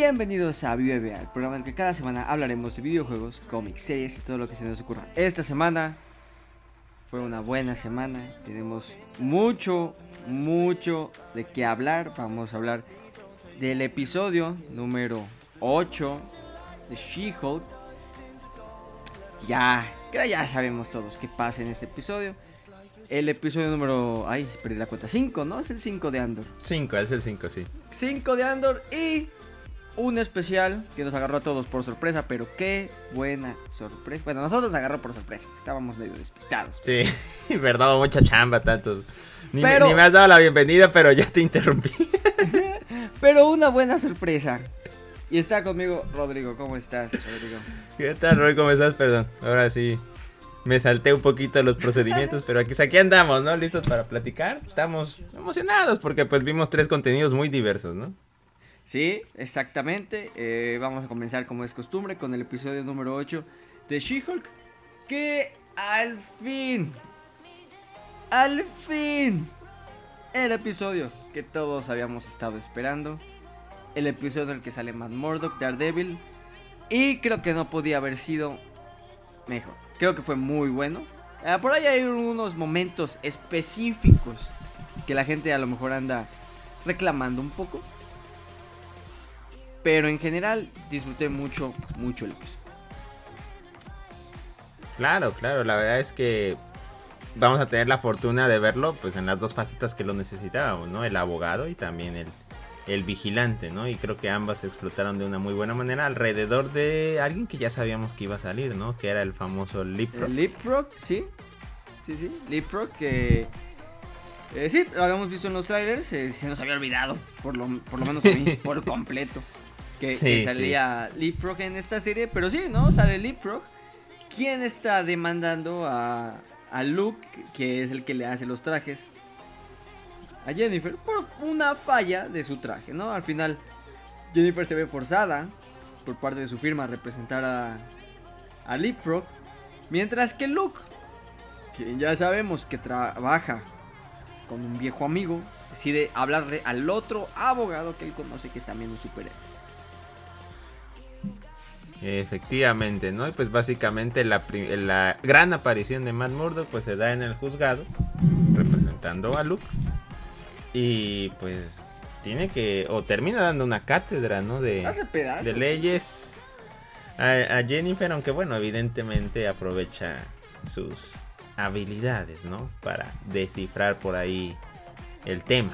Bienvenidos a BBA, el programa en el que cada semana hablaremos de videojuegos, cómics, series y todo lo que se nos ocurra. Esta semana fue una buena semana, tenemos mucho, mucho de qué hablar. Vamos a hablar del episodio número 8 de She-Hulk. Ya, creo ya sabemos todos qué pasa en este episodio. El episodio número. Ay, perdí la cuenta. 5, ¿no? Es el 5 de Andor. 5, es el 5, sí. 5 de Andor y un especial que nos agarró a todos por sorpresa, pero qué buena sorpresa. Bueno, nosotros nos agarró por sorpresa, estábamos medio despistados. Sí, verdad, mucha chamba, tantos. Ni, me, ni me has dado la bienvenida, pero ya te interrumpí. pero una buena sorpresa. Y está conmigo Rodrigo, ¿cómo estás, Rodrigo? ¿Qué tal, Roy? ¿Cómo estás? Perdón, ahora sí me salté un poquito los procedimientos, pero aquí, aquí andamos, ¿no? Listos para platicar. Estamos emocionados porque pues vimos tres contenidos muy diversos, ¿no? Sí, exactamente. Eh, vamos a comenzar como es costumbre con el episodio número 8 de She-Hulk. Que al fin, al fin, el episodio que todos habíamos estado esperando. El episodio en el que sale Matt Murdock, Daredevil. Y creo que no podía haber sido mejor. Creo que fue muy bueno. Ah, por ahí hay unos momentos específicos que la gente a lo mejor anda reclamando un poco. Pero en general disfruté mucho, mucho el episodio. Claro, claro, la verdad es que vamos a tener la fortuna de verlo pues en las dos facetas que lo necesitábamos, ¿no? El abogado y también el, el vigilante, ¿no? Y creo que ambas se explotaron de una muy buena manera alrededor de alguien que ya sabíamos que iba a salir, ¿no? Que era el famoso Leapfrog. Leapfrog, sí. Sí, sí. Leapfrog que... Eh, sí, lo habíamos visto en los trailers, eh, se nos había olvidado, por lo, por lo menos a mí, por completo, que, salía Leapfrog en esta serie, pero sí, ¿no? Sale Leapfrog. ¿Quién está demandando a, a Luke, que es el que le hace los trajes? a Jennifer por una falla de su traje, ¿no? Al final, Jennifer se ve forzada por parte de su firma a representar a, a Leapfrog, mientras que Luke, quien ya sabemos que trabaja con un viejo amigo, decide hablarle al otro abogado que él conoce que es también un superhéroe. Efectivamente, ¿no? Y pues básicamente la, la gran aparición de Matt Murdock pues se da en el juzgado representando a Luke y pues tiene que, o termina dando una cátedra, ¿no? De, de leyes a, Jennifer, aunque bueno, evidentemente aprovecha sus habilidades, ¿no? Para descifrar por ahí el tema.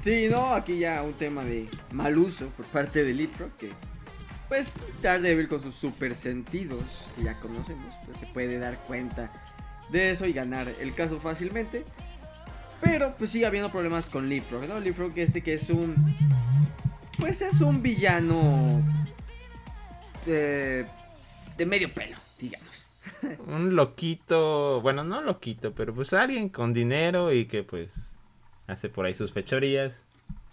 Sí, no, aquí ya un tema de mal uso por parte de Lipro, que pues Daredevil con sus super sentidos que ya conocemos, pues se puede dar cuenta de eso y ganar el caso fácilmente. Pero pues sigue habiendo problemas con Leapfrog, ¿no? Leapfrog este que es un... Pues es un villano... de medio pelo, digamos. un loquito, bueno, no loquito, pero pues alguien con dinero y que pues hace por ahí sus fechorías.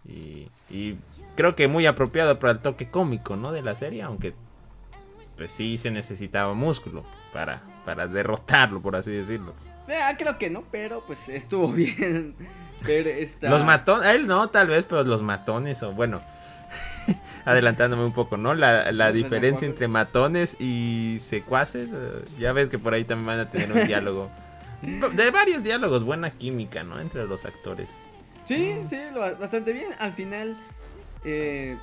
Y, y creo que muy apropiado para el toque cómico, ¿no? De la serie, aunque pues sí se necesitaba músculo para, para derrotarlo, por así decirlo. Ah, creo que no, pero pues estuvo bien Los matones, él no, tal vez, pero los matones, o bueno, adelantándome un poco, ¿no? La, diferencia entre matones y secuaces, eh, ya ves que por ahí también van a tener un diálogo. De varios diálogos, buena química, ¿no? Entre los actores. Sí, sí, bastante bien. Al final, eh,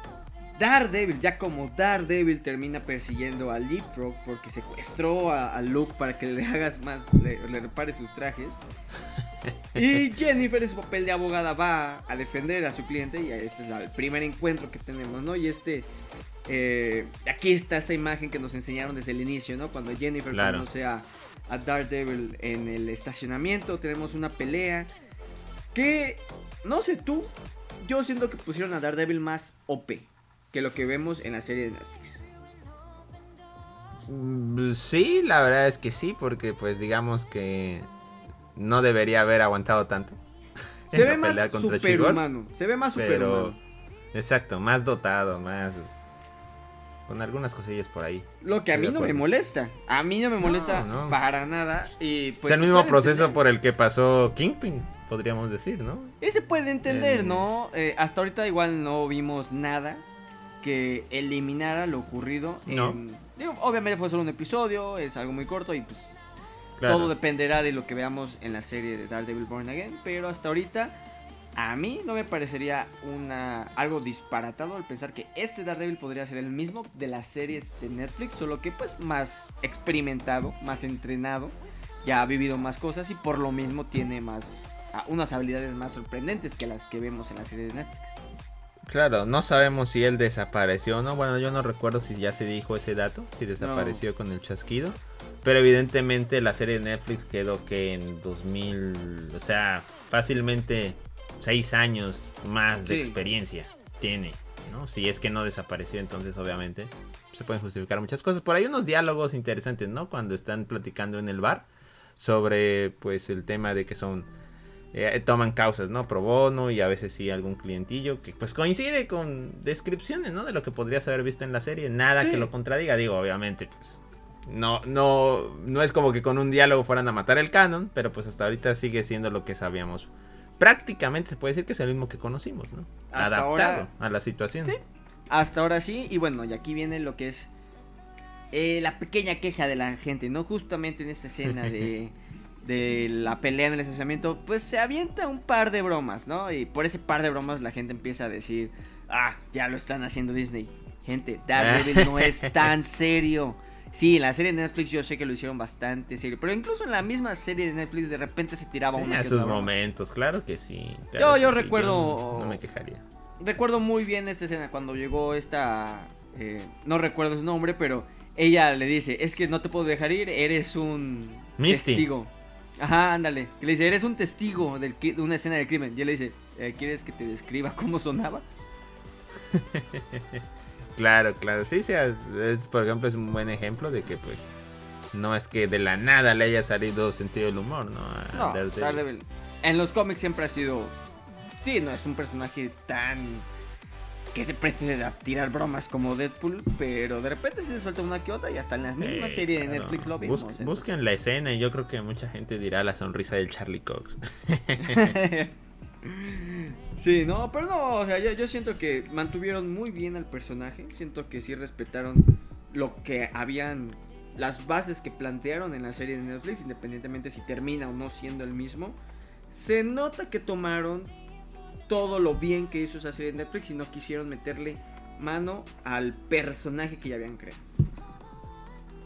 Daredevil, ya como Daredevil termina persiguiendo a Leapfrog porque secuestró a, Luke para que le hagas más, le, repare sus trajes. Y Jennifer en su papel de abogada va a defender a su cliente y este es el primer encuentro que tenemos, ¿no? Y este, eh, aquí está esa imagen que nos enseñaron desde el inicio, ¿no? Cuando Jennifer conoce a, a Daredevil en el estacionamiento, tenemos una pelea que, no sé tú, yo siento que pusieron a Daredevil más OP que lo que vemos en la serie de Netflix. Mm, sí, la verdad es que sí, porque pues digamos que no debería haber aguantado tanto. Se ve más superhumano, se ve más superhumano. exacto, más dotado, más con algunas cosillas por ahí. Lo que a mí no me molesta, a mí no me molesta para nada y pues es el mismo proceso por el que pasó Kingpin, podríamos decir, ¿no? Ese puede entender, ¿no? Eh, hasta ahorita igual no vimos nada que eliminara lo ocurrido. En, obviamente fue solo un episodio, es algo muy corto y pues todo dependerá de lo que veamos en la serie de Daredevil Born Again. Pero hasta ahorita a mí no me parecería una algo disparatado al pensar que este Daredevil podría ser el mismo de las series de Netflix, solo que pues más experimentado, más entrenado, ya ha vivido más cosas y por lo mismo tiene más unas habilidades más sorprendentes que las que vemos en la serie de Netflix. Claro, no sabemos si él desapareció o no. Bueno, yo no recuerdo si ya se dijo ese dato, si desapareció con el chasquido. Pero evidentemente la serie de Netflix quedó que en 2000, o sea, fácilmente seis años más de experiencia tiene, ¿no? Si es que no desapareció, entonces obviamente se pueden justificar muchas cosas. Por ahí unos diálogos interesantes, ¿no? Cuando están platicando en el bar sobre, pues, el tema de que son eh, toman causas, ¿no? Pro bono y a veces sí algún clientillo que pues coincide con descripciones, ¿no? De lo que podrías haber visto en la serie, nada que lo contradiga, digo, obviamente, pues no, no, no es como que con un diálogo fueran a matar el canon, pero pues hasta ahorita sigue siendo lo que sabíamos prácticamente se puede decir que es el mismo que conocimos, ¿no? Adaptado a la situación. Sí, hasta ahora sí, y bueno, y aquí viene lo que es eh, la pequeña queja de la gente, ¿no? Justamente en esta escena de, de la pelea en el estacionamiento, pues se avienta un par de bromas, ¿no? Y por ese par de bromas la gente empieza a decir, ah, ya lo están haciendo Disney. Gente, Daredevil no es tan serio. Sí, en la serie de Netflix yo sé que lo hicieron bastante serio, pero incluso en la misma serie de Netflix de repente se tiraba una. En esos momentos, claro que sí. yo, yo recuerdo. no me quejaría. Recuerdo muy bien esta escena cuando llegó esta. Eh, no recuerdo su nombre, pero ella le dice: Es que no te puedo dejar ir, eres un testigo. Ajá, ándale. Que le dice: Eres un testigo de una escena de crimen. Y él le dice: eh, ¿Quieres que te describa cómo sonaba? Claro, claro. Sí, sí, es, por ejemplo, es un buen ejemplo de que, pues, no es que de la nada le haya salido sentido del humor, ¿no? no Daredevil. En los cómics siempre ha sido. Sí, no es un personaje tan. Que se preste a tirar bromas como Deadpool, pero de repente se suelta una que otra y hasta en la misma serie de Netflix lo vimos. busquen la escena y yo creo que mucha gente dirá la sonrisa del Charlie Cox. Sí, no, pero no, o sea, yo, siento que mantuvieron muy bien al personaje. Siento que sí respetaron lo que habían. Las bases que plantearon en la serie de Netflix, independientemente si termina o no siendo el mismo. Se nota que tomaron todo lo bien que hizo esa serie de Netflix y no quisieron meterle mano al personaje que ya habían creado.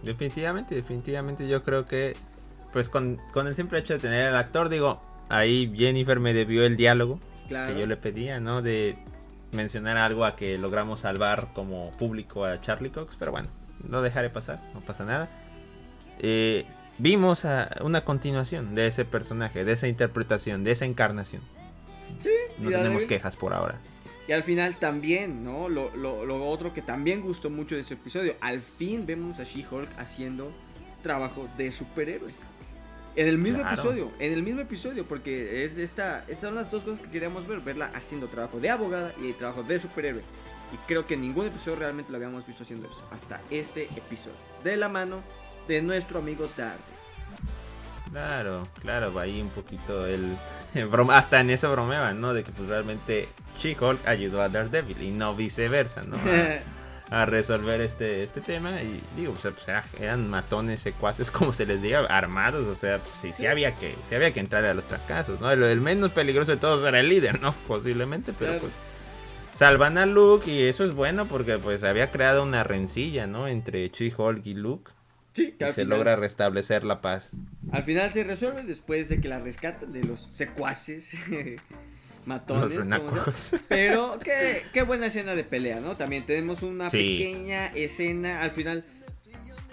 Definitivamente, definitivamente yo creo que, pues con, con el simple hecho de tener al actor, digo, ahí Jennifer me debió el diálogo que yo le pedía, ¿no? De mencionar algo a que logramos salvar como público a Charlie Cox, pero bueno, no dejaré pasar, no pasa nada. Eh, vimos a una continuación de ese personaje, de esa interpretación, de esa encarnación. Sí, no tenemos quejas por ahora. Y al final también, ¿no? Lo, lo, lo, otro que también gustó mucho de ese episodio, al fin vemos a She-Hulk haciendo trabajo de superhéroe. En el mismo episodio, en el mismo episodio, porque es esta, estas son las dos cosas que queríamos ver, verla haciendo trabajo de abogada y trabajo de superhéroe. Y creo que en ningún episodio realmente lo habíamos visto haciendo eso, hasta este episodio, de la mano de nuestro amigo Tarde. Claro, claro, va ahí un poquito el, hasta en eso bromeaban, ¿no? De que pues realmente She-Hulk ayudó a Daredevil y no viceversa, ¿no? a resolver este, este tema. Y digo, pues, eran matones, secuaces, como se les diga, armados. O sea, pues, sí, sí, había que, sí había que entrar a los fracasos, ¿no? El, menos peligroso de todos era el líder, ¿no? Posiblemente, pero pues salvan a Luke y eso es bueno porque pues había creado una rencilla, ¿no? Entre She-Hulk y Luke. Sí, que se logra restablecer la paz. Al final se resuelve después de que la rescatan de los secuaces. matones. Pero qué, qué, buena escena de pelea, ¿no? También tenemos una pequeña escena al final.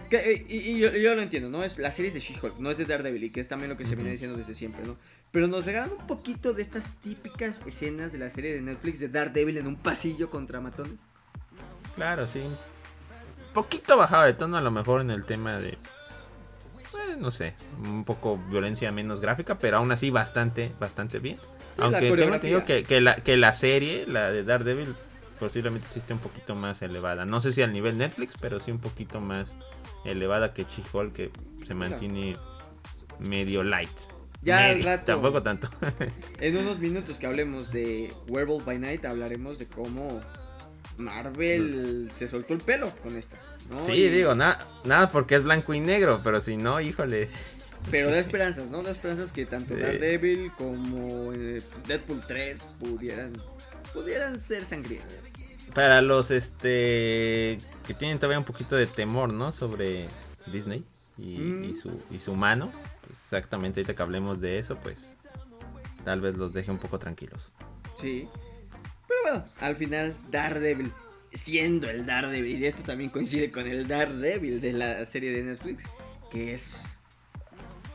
Que, y, yo, lo entiendo, ¿no? Es la serie de She-Hulk, no es de Daredevil, y que es también lo que se viene diciendo desde siempre, ¿no? Pero nos regalan un poquito de estas típicas escenas de la serie de Netflix de Daredevil en un pasillo contra matones. Claro, sí. Poquito bajado de tono a lo mejor en el tema de pues, no sé, un poco violencia menos gráfica, pero aún así bastante, bastante bien. Aunque tengo entendido que, que, la, que la serie, la de Daredevil, posiblemente sí esté un poquito más elevada. No sé si al nivel Netflix, pero sí un poquito más elevada que She-Hulk, que se mantiene medio light. Ya al rato. Tampoco tanto. en unos minutos que hablemos de Werewolf by Night, hablaremos de cómo Marvel se soltó el pelo con esta. Sí, digo, nada, nada porque es blanco y negro, pero si no, híjole. Pero da esperanzas, ¿no? Da esperanzas que tanto Daredevil como eh, Deadpool 3 pudieran, pudieran ser sangrientas. Para los este que tienen todavía un poquito de temor, ¿no? Sobre Disney y, mm. su, y su mano. Pues exactamente, ahorita que hablemos de eso, pues tal vez los deje un poco tranquilos. Sí. Pero bueno, al final Daredevil, siendo el Daredevil, y esto también coincide con el Daredevil de la serie de Netflix, que es...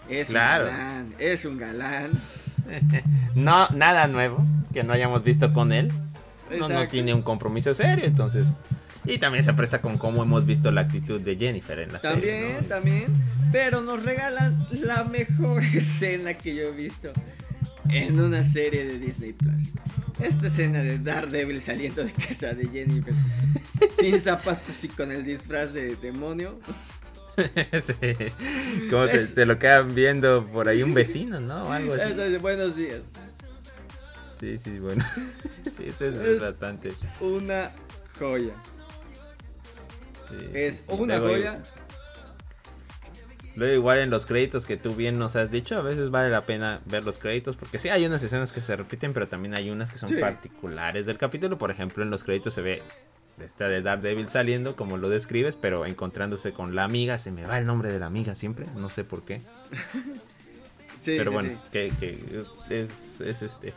Es un galán, es un galán. no, nada nuevo que no hayamos visto con él. No, no tiene un compromiso serio, entonces. Y también se presta con cómo hemos visto la actitud de Jennifer en la serie. También, también. Pero nos regalan la mejor escena que yo he visto en una serie de Disney Plus. Esta escena de Daredevil saliendo de casa de Jennifer sin zapatos y con el disfraz de demonio. sí. Como te, lo quedan viendo por ahí un vecino, ¿no? algo así. Es, buenos días. Sí, sí, bueno. sí, eso es, bastante. Una joya. es una joya. Luego igual en los créditos que tú bien nos has dicho, a veces vale la pena ver los créditos, porque sí hay unas escenas que se repiten, pero también hay unas que son particulares del capítulo. Por ejemplo, en los créditos se ve esta de Daredevil saliendo, como lo describes, pero encontrándose con la amiga, se me va el nombre de la amiga siempre, no sé por qué. sí, pero bueno, Que, es, este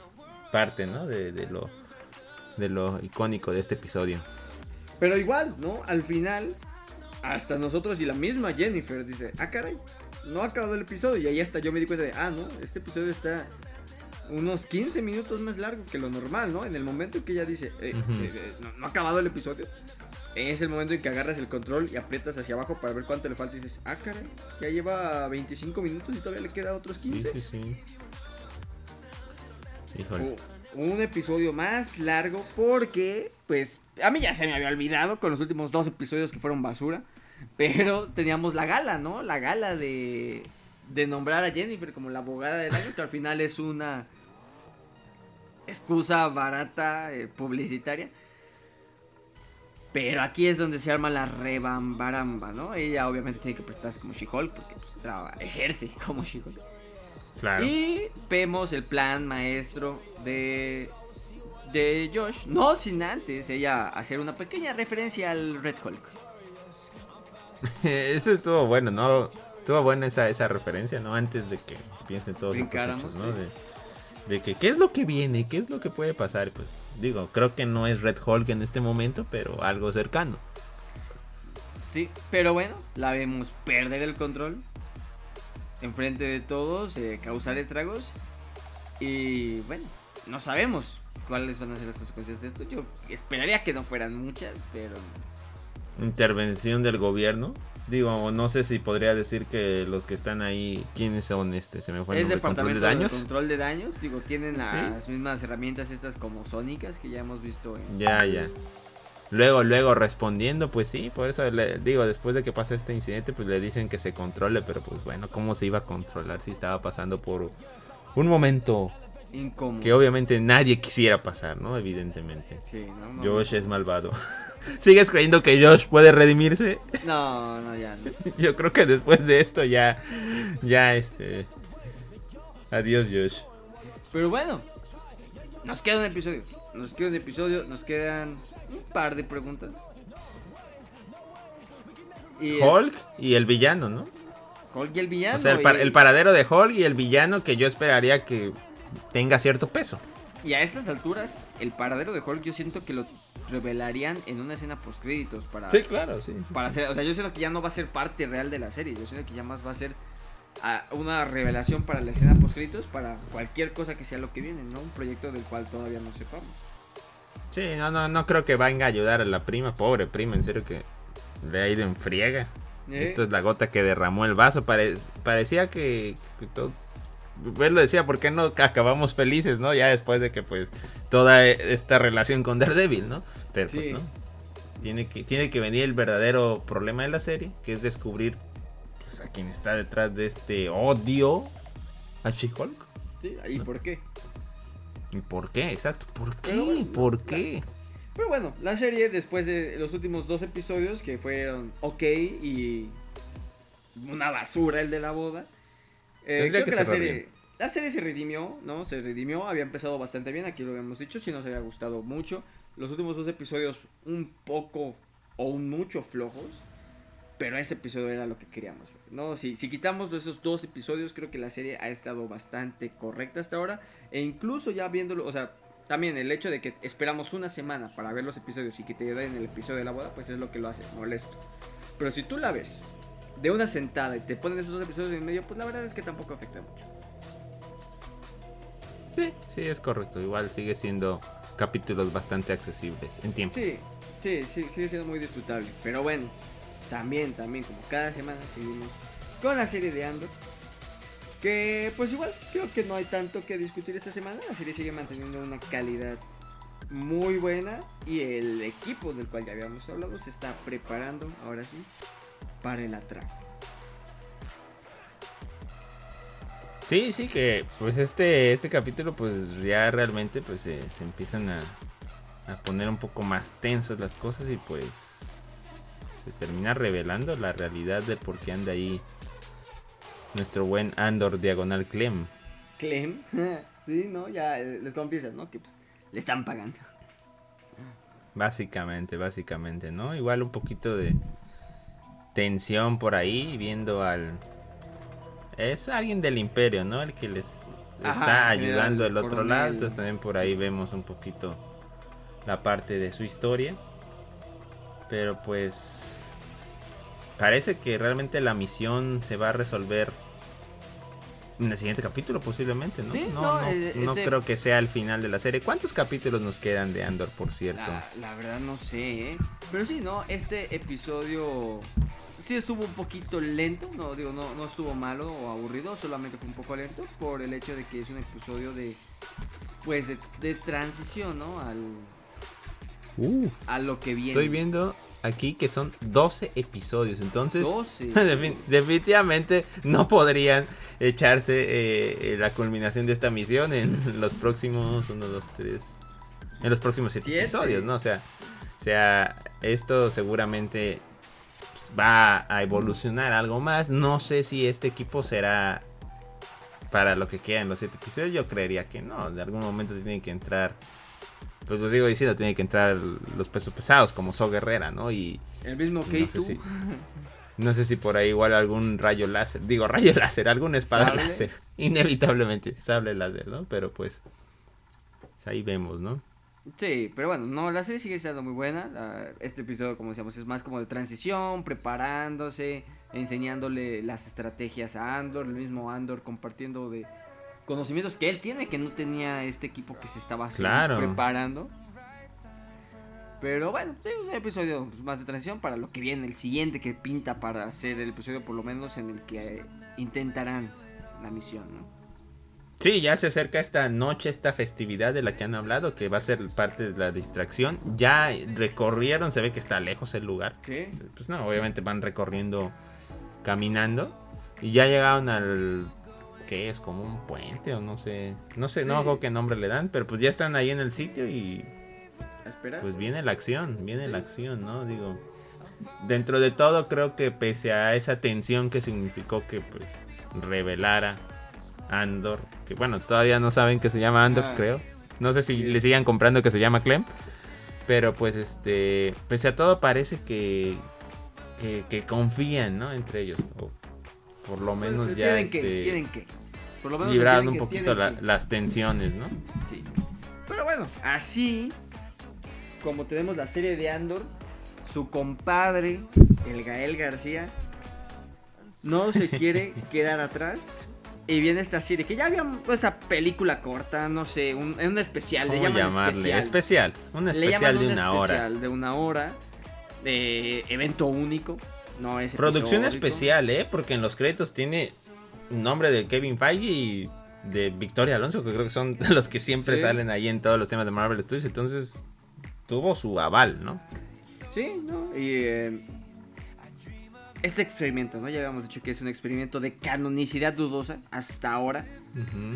parte, ¿no? De, de, lo de lo icónico de este episodio. Pero igual, ¿no? Al final hasta nosotros y la misma Jennifer dice, ah, caray, no ha acabado el episodio. Y ahí hasta yo me di cuenta de, ah, no, este episodio está unos 15 minutos más largo que lo normal, ¿no? En el momento en que ella dice, eh, eh, eh, no, ha acabado el episodio, es el momento en que agarras el control y aprietas hacia abajo para ver cuánto le falta y dices, ah, caray, ya lleva 25 minutos y todavía le queda otros 15. Sí, sí, sí. Híjole. Un episodio más largo porque, pues, a mí ya se me había olvidado con los últimos dos episodios que fueron basura. Pero teníamos la gala, ¿no? La gala de, de nombrar a Jennifer como la abogada del año, que al final es una excusa barata, eh, publicitaria. Pero aquí es donde se arma la rebambaramba, ¿no? Ella obviamente tiene que prestarse como She-Hulk porque pues, ejerce como She-Hulk. Claro. Y vemos el plan maestro de de Josh, no sin antes ella hacer una pequeña referencia al Red Hulk. Eso estuvo bueno, ¿no? Estuvo buena esa, esa referencia, ¿no? Antes de que piensen todos los hechos, ¿no? De, que qué es lo que viene, qué es lo que puede pasar. Pues digo, creo que no es Red Hulk en este momento, pero algo cercano. Sí, pero bueno, la vemos perder el control enfrente de todos, eh, causar estragos. Y bueno, no sabemos cuáles van a ser las consecuencias de esto. Yo esperaría que no fueran muchas, pero... Intervención del gobierno. Digo, no sé si podría decir que los que están ahí, ¿quiénes son este? Se me fue el Es departamento control de daños. control de daños, digo, tienen las mismas herramientas estas como sónicas que ya hemos visto en... Ya, ya. Luego, luego respondiendo, pues sí, por eso le digo, después de que pasa este incidente, pues le dicen que se controle, pero pues bueno, ¿cómo se iba a controlar si estaba pasando por un momento que obviamente nadie quisiera pasar, ¿no? Evidentemente. Sí, no, Josh es malvado. ¿Sigues creyendo que Josh puede redimirse? No, no, ya Yo creo que después de esto ya. Ya, este. Adiós, Josh. Pero bueno, nos queda un episodio. Nos queda un episodio, nos quedan un par de preguntas. Y Hulk y el villano, ¿no? Hulk y el villano. O sea, el paradero de Hulk y el villano que yo esperaría que tenga cierto peso. Y a estas alturas, el paradero de Hulk yo siento que lo revelarían en una escena post créditos para Sí, claro, sí. Para hacer, o sea, yo siento que ya no va a ser parte real de la serie, yo siento que ya más va a ser ah, una revelación para la escena post créditos para cualquier cosa que sea lo que viene, ¿no? Un proyecto del cual todavía no sepamos. Sí, no no no creo que venga a ayudar a la prima, pobre prima, en serio que le ha ido en friega. ¿Eh? Esto es la gota que derramó el vaso. parecía que, que todo, él lo decía, ¿por qué no acabamos felices, no? Ya después de que, pues, toda esta relación con Daredevil, ¿no? Pero, pues, ¿no? Tiene que, tiene que venir el verdadero problema de la serie, que es descubrir pues, a quién está detrás de este odio a She-Hulk. Sí, ¿y por qué? ¿Y por qué? Exacto, ¿por qué? ¿Por qué? Pero bueno, la serie después de los últimos dos episodios que fueron ok y una basura el de la boda. Eh, creo que, la serie, la serie se redimió, ¿no? Se redimió, había empezado bastante bien, aquí lo habíamos dicho, si nos había gustado mucho. Los últimos dos episodios un poco o un mucho flojos, pero ese episodio era lo que queríamos. No, si, si quitamos esos dos episodios, creo que la serie ha estado bastante correcta hasta ahora. E incluso ya viéndolo, o sea, también el hecho de que esperamos una semana para ver los episodios y que te den el episodio de la boda, pues es lo que lo hace molesto. Pero si tú la ves de una sentada y te ponen esos dos episodios en medio, pues la verdad es que tampoco afecta mucho. Sí, sí, es correcto. Igual sigue siendo capítulos bastante accesibles en tiempo. Sí, sí, sí, sigue siendo muy disfrutable. Pero bueno, también, también, como cada semana seguimos con la serie de Andor. Que pues igual, creo que no hay tanto que discutir esta semana. La serie sigue manteniendo una calidad muy buena. Y el equipo del cual ya habíamos hablado se está preparando, ahora sí, para el atraco. Sí, sí, que pues este, este capítulo pues ya realmente pues se empiezan a, a poner un poco más tensas las cosas y pues se termina revelando la realidad de por qué anda ahí nuestro buen Andor diagonal Clem. Clem, sí, ¿no? Ya eh, les confiesas, ¿no? Que pues le están pagando. Básicamente, básicamente, ¿no? Igual un poquito de tensión por ahí, viendo al... Es alguien del imperio, ¿no? El que les está ayudando del otro lado. Entonces también por ahí vemos un poquito la parte de su historia. Pero pues parece que realmente la misión se va a resolver en el siguiente capítulo posiblemente, ¿no? Sí, no, no, no, creo que sea el final de la serie. ¿Cuántos capítulos nos quedan de Andor, por cierto? La, verdad no sé, ¿eh? Pero sí, ¿no? Este episodio sí estuvo un poquito lento, no digo, no, no estuvo malo o aburrido, solamente fue un poco lento por el hecho de que es un episodio de, pues, de, transición, ¿no? Al, a lo que viene. Estoy viendo aquí que son 12 episodios. Entonces, definitivamente no podrían echarse eh, la culminación de esta misión en los próximos 1, 2, 3. En los próximos 7 episodios, ¿no? O sea, o sea, esto seguramente pues, va a evolucionar algo más. No sé si este equipo será para lo que queda en los 7 episodios. Yo creería que no. De algún momento tiene que entrar pues lo digo diciendo, tiene que entrar los pesos pesados como So Guerrera, ¿no? Y el mismo que no sé si, no sé si por ahí igual algún rayo láser, digo rayo láser, algún espada láser, inevitablemente, sable láser, ¿no? Pero pues, pues, ahí vemos, ¿no? Sí, pero bueno, no, la serie sigue siendo muy buena. Este episodio, como decíamos, es más como de transición, preparándose, enseñándole las estrategias a Andor, el mismo Andor compartiendo de conocimientos que él tiene que no tenía este equipo que se estaba preparando. Pero bueno, sí, un episodio más de transición para lo que viene, el siguiente que pinta para hacer el episodio por lo menos en el que intentarán la misión, ¿no? Sí, ya se acerca esta noche, esta festividad de la que han hablado, que va a ser parte de la distracción. Ya recorrieron, se ve que está lejos el lugar. Sí. Pues no, obviamente van recorriendo, caminando. Y ya llegaron al que es como un puente o no sé, no sé, no hago qué nombre le dan, pero pues ya están ahí en el sitio y Espera. pues viene la acción, viene la acción, ¿no? Digo, dentro de todo creo que pese a esa tensión que significó que pues revelara Andor, que bueno, todavía no saben que se llama Andor, ah. creo. No sé si le sigan comprando que se llama Clem, pero pues este, pese a todo parece que que, confían, ¿no? Entre ellos. Por lo pues, menos ya. Tienen que, tienen que. Por lo menos librando un poquito las tensiones, ¿no? Sí. Pero bueno, así como tenemos la serie de Andor, su compadre, el Gael García, no se quiere quedar atrás. Y viene esta serie, que ya había esta película corta, no sé, un, un especial, le llaman especial. especial. Un especial de una hora. De una hora, de evento único. No es Producción especial, ¿eh? Porque en los créditos tiene nombre del Kevin Feige y de Victoria Alonso, que creo que son los que siempre salen ahí en todos los temas de Marvel Studios. Entonces, tuvo su aval, ¿no? Sí, ¿no? Y eh, este experimento, ¿no? Ya habíamos dicho que es un experimento de canonicidad dudosa hasta ahora.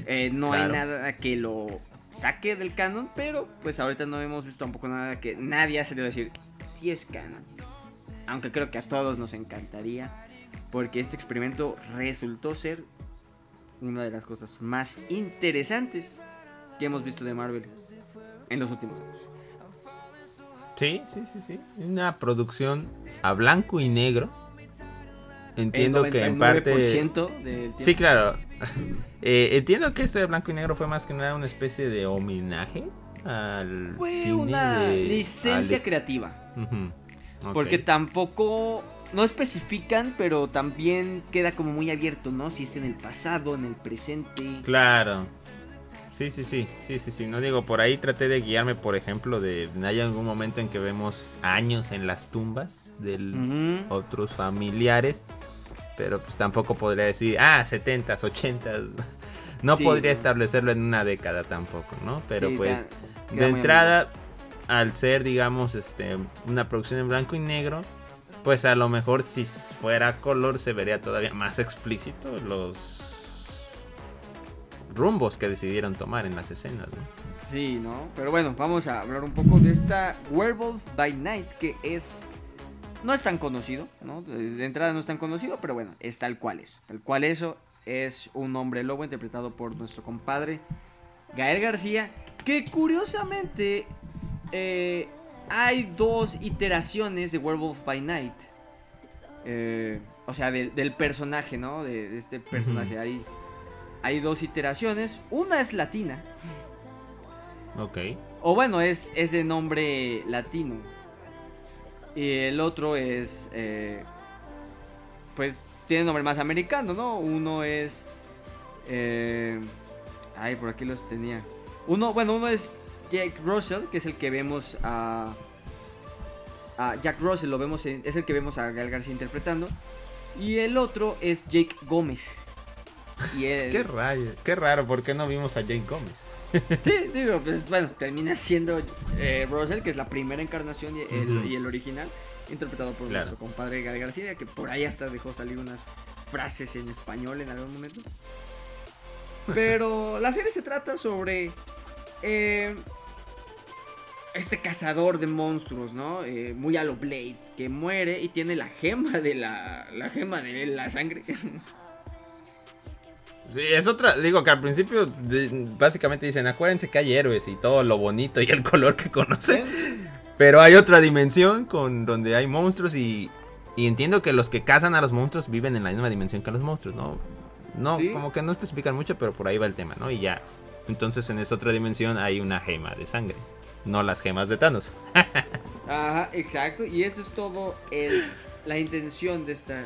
Eh, no hay nada que lo saque del canon, pero pues ahorita no hemos visto tampoco nada que nadie ha salido a decir si es canon. Aunque creo que a todos nos encantaría, porque este experimento resultó ser una de las cosas más interesantes que hemos visto de Marvel en los últimos años. Sí, sí, sí, sí. Una producción a blanco y negro. Entiendo que en parte. Del sí, claro. Eh, entiendo que esto de blanco y negro fue más que nada una especie de homenaje al. Fue una licencia creativa. Porque tampoco. No especifican, pero también queda como muy abierto, ¿no? Si es en el pasado, en el presente. Claro. Sí, sí, sí, sí, sí, sí. No digo, por ahí traté de guiarme, por ejemplo, de hay algún momento en que vemos años en las tumbas de otros familiares, pero pues tampoco podría decir, ah, 70s, 80s. No podría establecerlo en una década tampoco, ¿no? Pero pues de entrada, al ser, digamos, este, una producción en blanco y negro, pues a lo mejor si fuera color se vería todavía más explícito los rumbos que decidieron tomar en las escenas. ¿no? Sí, ¿no? Pero bueno, vamos a hablar un poco de esta Werewolf by Night, que es... No es tan conocido, ¿no? De entrada no es tan conocido, pero bueno, es tal cual eso. Tal cual eso es un hombre lobo interpretado por nuestro compadre Gael García, que curiosamente eh, hay dos iteraciones de Werewolf by Night. Eh, o sea, del personaje, ¿no? De, este personaje. ahí hay dos iteraciones. Una es latina. Ok. O bueno, es, es de nombre latino. Y el otro es. Eh, pues tiene nombre más americano, ¿no? Uno es. Eh, ay, por aquí los tenía. Uno, bueno, uno es Jack Russell, que es el que vemos a. a Jack Russell, lo vemos es el que vemos a Gal García interpretando. Y el otro es Jake Gómez. qué, raro, qué raro, ¿por qué no vimos a Jane Gómez? sí, digo, pues bueno, termina siendo eh, Russell, que es la primera encarnación y el, original, interpretado por nuestro compadre Gal García, que por ahí hasta dejó salir unas frases en español en algún momento. Pero la serie se trata sobre eh, este cazador de monstruos, ¿no? Eh, muy a lo Blade, que muere y tiene la gema de la, la gema de la sangre. Sí, es otra, digo que al principio básicamente dicen, acuérdense que hay héroes y todo lo bonito y el color que conocen. Pero hay otra dimensión con donde hay monstruos y, y entiendo que los que cazan a los monstruos viven en la misma dimensión que los monstruos, ¿no? No, como que no especifican mucho, pero por ahí va el tema, ¿no? Y ya. Entonces en esta otra dimensión hay una gema de sangre, no las gemas de Thanos. Ajá, exacto. Y eso es todo el, la intención de esta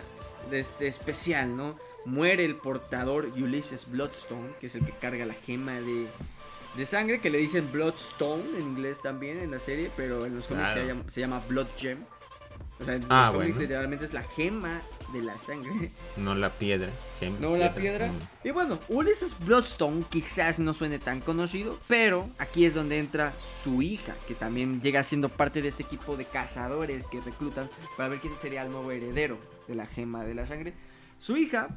de este especial, ¿no? muere el portador Ulysses Bloodstone, que es el que carga la gema de, de sangre, que le dicen Bloodstone en inglés también en la serie, pero en los cómics se, llama, Blood Gem. O sea, en ah, los cómics literalmente es la gema de la sangre. No la piedra. no la piedra. Y bueno, Ulysses Bloodstone quizás no suene tan conocido, pero aquí es donde entra su hija, que también llega siendo parte de este equipo de cazadores que reclutan para ver quién sería el nuevo heredero de la gema de la sangre. Su hija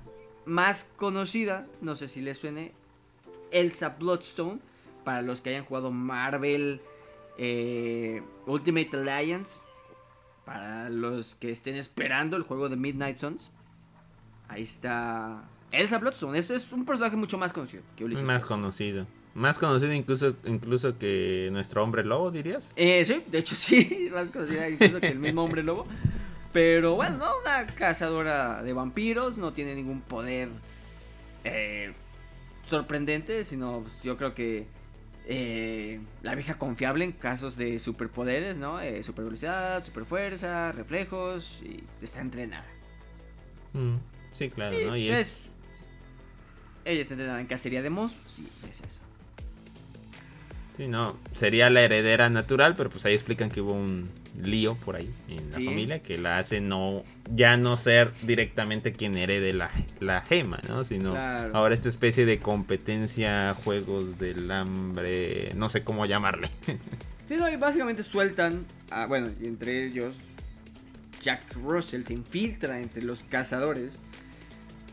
más conocida, no sé si les suene, Elsa Bloodstone, para los que hayan jugado Marvel eh, Ultimate Alliance, para los que estén esperando el juego de Midnight Suns, ahí está Elsa Bloodstone, es, es un personaje mucho más conocido que Ulysses Más conocido. Más conocido incluso, incluso que nuestro hombre lobo, dirías. Eh, sí, de hecho sí, más conocida incluso que el mismo hombre lobo. Pero bueno, no una cazadora de vampiros, no tiene ningún poder eh, sorprendente, sino pues, yo creo que eh, la vieja confiable en casos de superpoderes, ¿no? Eh, super velocidad, super fuerza, reflejos y está entrenada. Mm, sí, claro, ¿no? Y es... Ella está entrenada en cacería de monstruos y es eso. Sí, no, sería la heredera natural, pero pues ahí explican que hubo un lío por ahí en la familia que la hace no ya no ser directamente quien herede la, la gema, ¿no? Sino ahora esta especie de competencia, juegos del hambre, no sé cómo llamarle. Sí, no, y básicamente sueltan, a, bueno, y entre ellos Jack Russell se infiltra entre los cazadores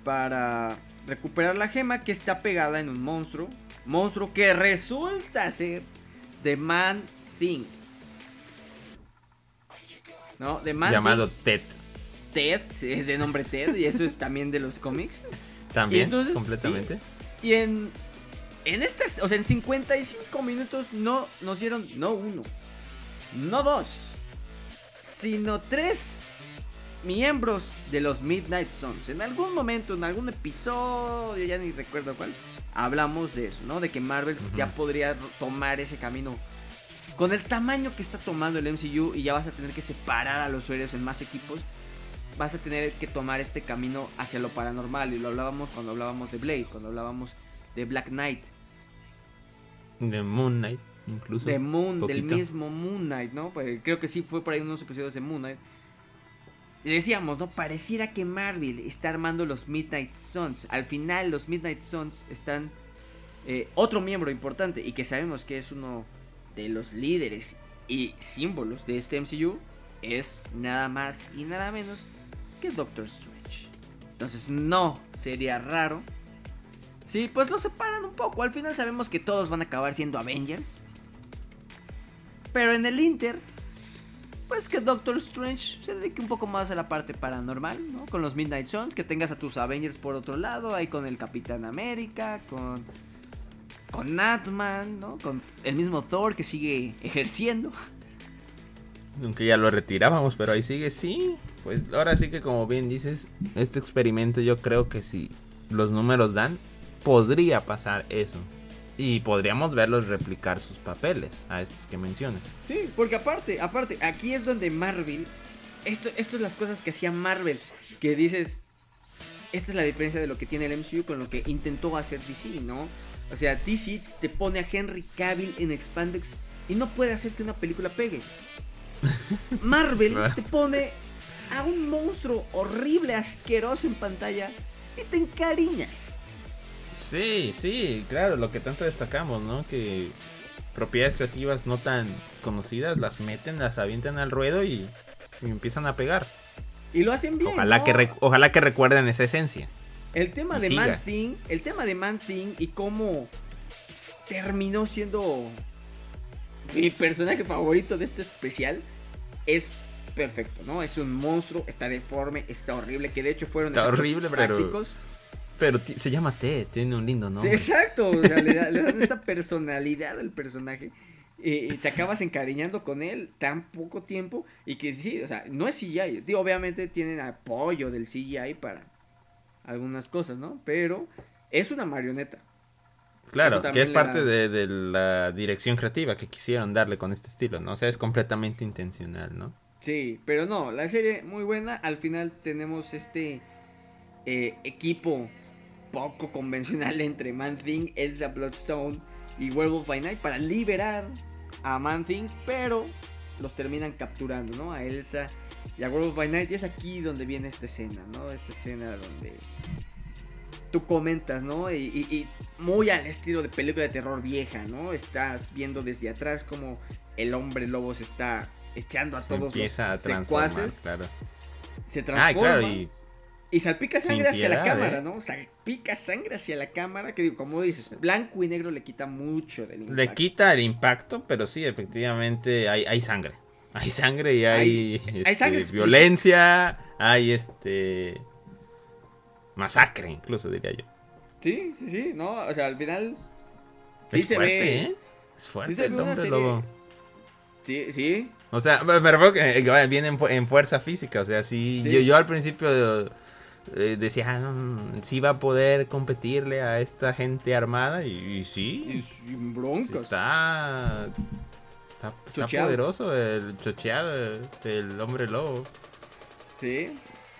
para recuperar la gema que está pegada en un monstruo monstruo que resulta ser The Man Thing. ¿No? The Man Llamado Ted. Ted, es de nombre Ted, y eso es también de los cómics. También, completamente. y en, en estas, o sea, en 55 minutos no nos dieron, no uno, no dos, sino tres miembros de los Midnight Suns. En algún momento, en algún episodio, ya ni recuerdo cuál, hablamos de eso, ¿no? De que Marvel ya podría tomar ese camino con el tamaño que está tomando el MCU y ya vas a tener que separar a los héroes en más equipos. Vas a tener que tomar este camino hacia lo paranormal. Y lo hablábamos cuando hablábamos de Blade, cuando hablábamos de Black Knight. De Moon Knight, incluso. De Moon, del mismo Moon Knight, ¿no? Pues creo que sí fue por ahí unos episodios de Moon Knight. Decíamos, ¿no? Pareciera que Marvel está armando los Midnight Suns. Al final los Midnight Suns están... Eh, otro miembro importante y que sabemos que es uno de los líderes y símbolos de este MCU es nada más y nada menos que Doctor Strange. Entonces no sería raro. Sí, pues lo separan un poco. Al final sabemos que todos van a acabar siendo Avengers. Pero en el Inter pues que Doctor Strange se dedique un poco más a la parte paranormal, ¿no? Con los Midnight Suns, que tengas a tus Avengers por otro lado, ahí con el Capitán América, con con Atman, ¿no? Con el mismo Thor que sigue ejerciendo. Aunque ya lo retirábamos, pero ahí sigue, sí. Pues ahora sí que como bien dices, este experimento yo creo que si los números dan, podría pasar eso. Y podríamos verlos replicar sus papeles a estos que mencionas. Sí, porque aparte, aparte, aquí es donde Marvel. Esto, esto es las cosas que hacía Marvel. Que dices. Esta es la diferencia de lo que tiene el MCU con lo que intentó hacer DC, ¿no? O sea, DC te pone a Henry Cavill en Expandex y no puede hacer que una película pegue. Marvel te pone a un monstruo horrible, asqueroso en pantalla y te encariñas. Sí, sí, claro, lo que tanto destacamos, ¿no? Que propiedades creativas no tan conocidas las meten, las avientan al ruedo y, empiezan a pegar. Y lo hacen bien. Ojalá, que, ojalá que recuerden esa esencia. El tema de Man Thing, el tema de Man Thing y cómo terminó siendo mi personaje favorito de este especial es perfecto, ¿no? Es un monstruo, está deforme, está horrible, que de hecho fueron está horrible, prácticos. Pero se llama T, tiene un lindo nombre. Sí, exacto, o sea, le, dan esta personalidad al personaje. Y, te acabas encariñando con él tan poco tiempo. Y que sí, o sea, no es CGI. Digo, obviamente tienen apoyo del CGI para algunas cosas, ¿no? Pero es una marioneta. Claro, que es parte de, de, la dirección creativa que quisieron darle con este estilo, ¿no? O sea, es completamente intencional, ¿no? Sí, pero no, la serie muy buena. Al final tenemos este eh, equipo poco convencional entre Man Thing, Elsa Bloodstone y Werewolf by Night para liberar a Man Thing, pero los terminan capturando, ¿no? A Elsa y a Werewolf by Night. Y es aquí donde viene esta escena, ¿no? Esta escena donde tú comentas, ¿no? Y, muy al estilo de película de terror vieja, ¿no? Estás viendo desde atrás como el hombre lobo se está echando a todos los secuaces. Claro. Se transforma. Y salpica sangre hacia la cámara, ¿eh? ¿no? Salpica sangre hacia la cámara, que digo, como dices, blanco y negro le quita mucho del impacto. Le quita el impacto, pero sí, efectivamente hay, hay sangre. Hay sangre y hay, este, violencia, hay este masacre, incluso diría yo. Sí, sí, sí, no, o sea, al final sí se ve. ¿eh? Es fuerte sí el hombre lobo. Sí, sí. O sea, me refiero que viene en, fuerza física, o sea, sí, Yo, yo al principio eh, decía, ah, sí va a poder competirle a esta gente armada y, sí. Y sin broncas. está, está, poderoso el chocheado del hombre lobo. Sí.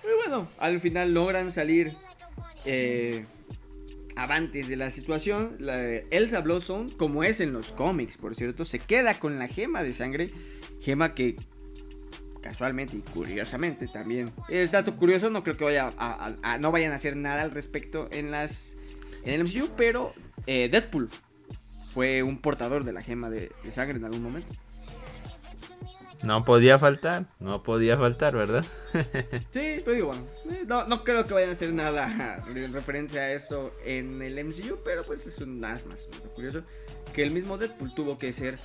Muy bueno, al final logran salir eh, avantes de la situación. Elsa Blossom, como es en los cómics, por cierto, se queda con la gema de sangre. Gema que casualmente y curiosamente también. Es dato curioso no creo que vaya a, no vayan a hacer nada al respecto en las en el MCU pero eh, Deadpool fue un portador de la gema de, sangre en algún momento. No podía faltar, no podía faltar, ¿verdad? sí, pero digo, bueno, eh, no, creo que vayan a hacer nada en referencia a esto en el MCU, pero pues es un nada más curioso que el mismo Deadpool tuvo que ser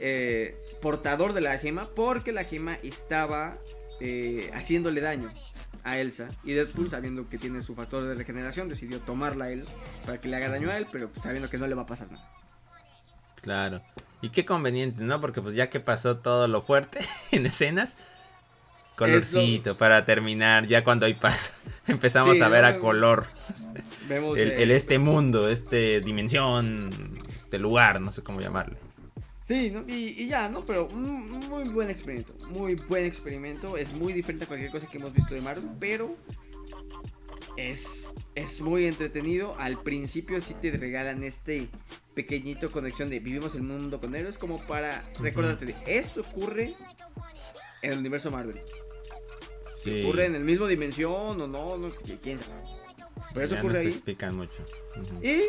eh, portador de la gema porque la gema estaba eh, haciéndole daño a Elsa y Deadpool sabiendo que tiene su factor de regeneración decidió tomarla a él para que le haga daño a él, pero sabiendo que no le va a pasar nada. Claro. Y qué conveniente, ¿no? Porque pues ya que pasó todo lo fuerte en escenas, colorcito para terminar, ya cuando hay paz, empezamos a ver a color. Vemos el, este mundo, este dimensión, este lugar, no sé cómo llamarle. Sí, y, ya, ¿no? Pero un muy buen experimento, muy buen experimento, es muy diferente a cualquier cosa que hemos visto de Marvel, pero es, es muy entretenido. Al principio sí te regalan este pequeñito conexión de vivimos el mundo con héroes como para recordarte de esto ocurre en el universo Marvel. Si ocurre en el mismo dimensión o no, no quién sabe. Pero eso ocurre ahí. mucho. Y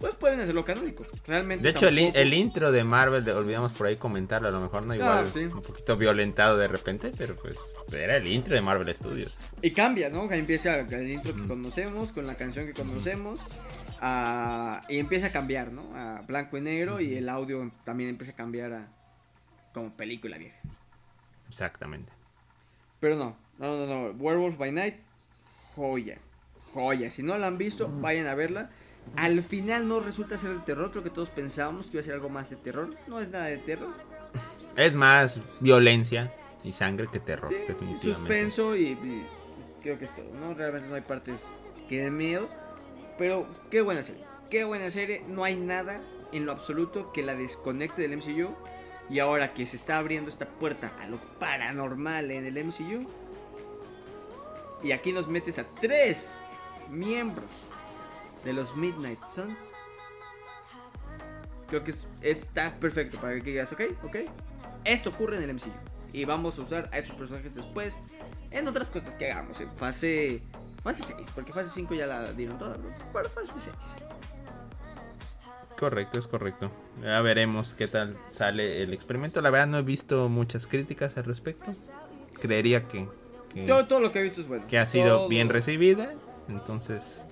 pues pueden hacerlo canónico. Realmente. De hecho, el, intro de Marvel, olvidamos por ahí comentarlo, a lo mejor no igual, ah, un poquito violentado de repente, pero pues era el intro de Marvel Studios. Y cambia, ¿no? Empieza el intro que conocemos, con la canción que conocemos, y empieza a cambiar, ¿no? A blanco y negro, y el audio también empieza a cambiar a como película vieja. Exactamente. Pero no, no, no, no. Werewolf by Night, joya, joya. Si no la han visto, vayan a verla. Al final no resulta ser de terror, creo que todos pensábamos que iba a ser algo más de terror. No es nada de terror. Es más violencia y sangre que terror, definitivamente. Suspenso y, creo que es todo, ¿no? Realmente no hay partes que den miedo. Pero qué buena serie, qué buena serie. No hay nada en lo absoluto que la desconecte del MCU. Y ahora que se está abriendo esta puerta a lo paranormal en el MCU. Y aquí nos metes a tres miembros de los Midnight Suns. Creo que está perfecto para que digas, ok, ok. Esto ocurre en el MCU. Y vamos a usar a estos personajes después en otras cosas que hagamos. En fase, fase 6, porque fase 5 ya la dieron toda, pero fase 6. Correcto, es correcto. Ya veremos qué tal sale el experimento. La verdad no he visto muchas críticas al respecto. Creería que... todo, lo que he visto es bueno. Que ha sido bien recibida. Entonces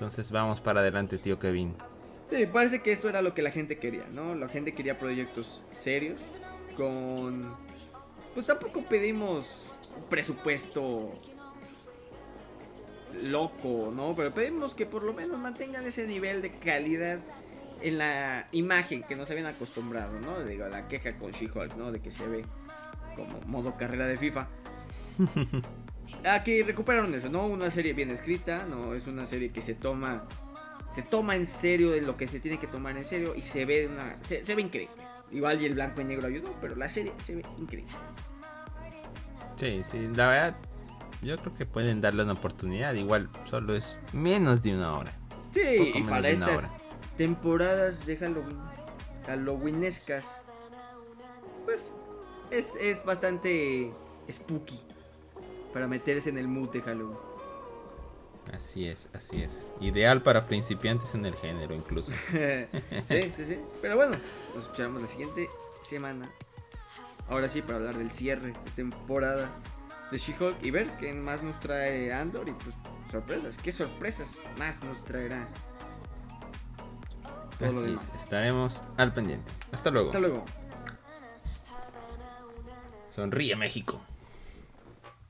entonces vamos para adelante, tío Kevin. Sí, parece que esto era lo que la gente quería, ¿no? La gente quería proyectos serios, con... Pues tampoco pedimos un presupuesto loco, ¿no? Pero pedimos que por lo menos mantengan ese nivel de calidad en la imagen que nos habían acostumbrado, ¿no? Digo, la queja con She-Hulk, ¿no? De que se ve como modo carrera de FIFA. Aquí recuperaron eso, ¿no? Una serie bien escrita, no es una serie que se toma se toma en serio de lo que se tiene que tomar en serio y se ve una se, ve increíble. Igual y el blanco y negro ayudó, pero la serie se ve increíble. Sí, sí, la verdad yo creo que pueden darle una oportunidad, igual solo es menos de una hora. Sí, y para estas temporadas de Halloween, Halloweenescas, pues es, es bastante spooky para meterse en el mood de Halloween. Así es, así es. Ideal para principiantes en el género incluso. sí, sí, sí. Pero bueno, nos escuchamos la siguiente semana. Ahora sí, para hablar del cierre de temporada de She-Hulk y ver qué más nos trae Andor y pues sorpresas. ¿Qué sorpresas más nos traerá? Así es, estaremos al pendiente. Hasta luego. Hasta luego. Sonríe México.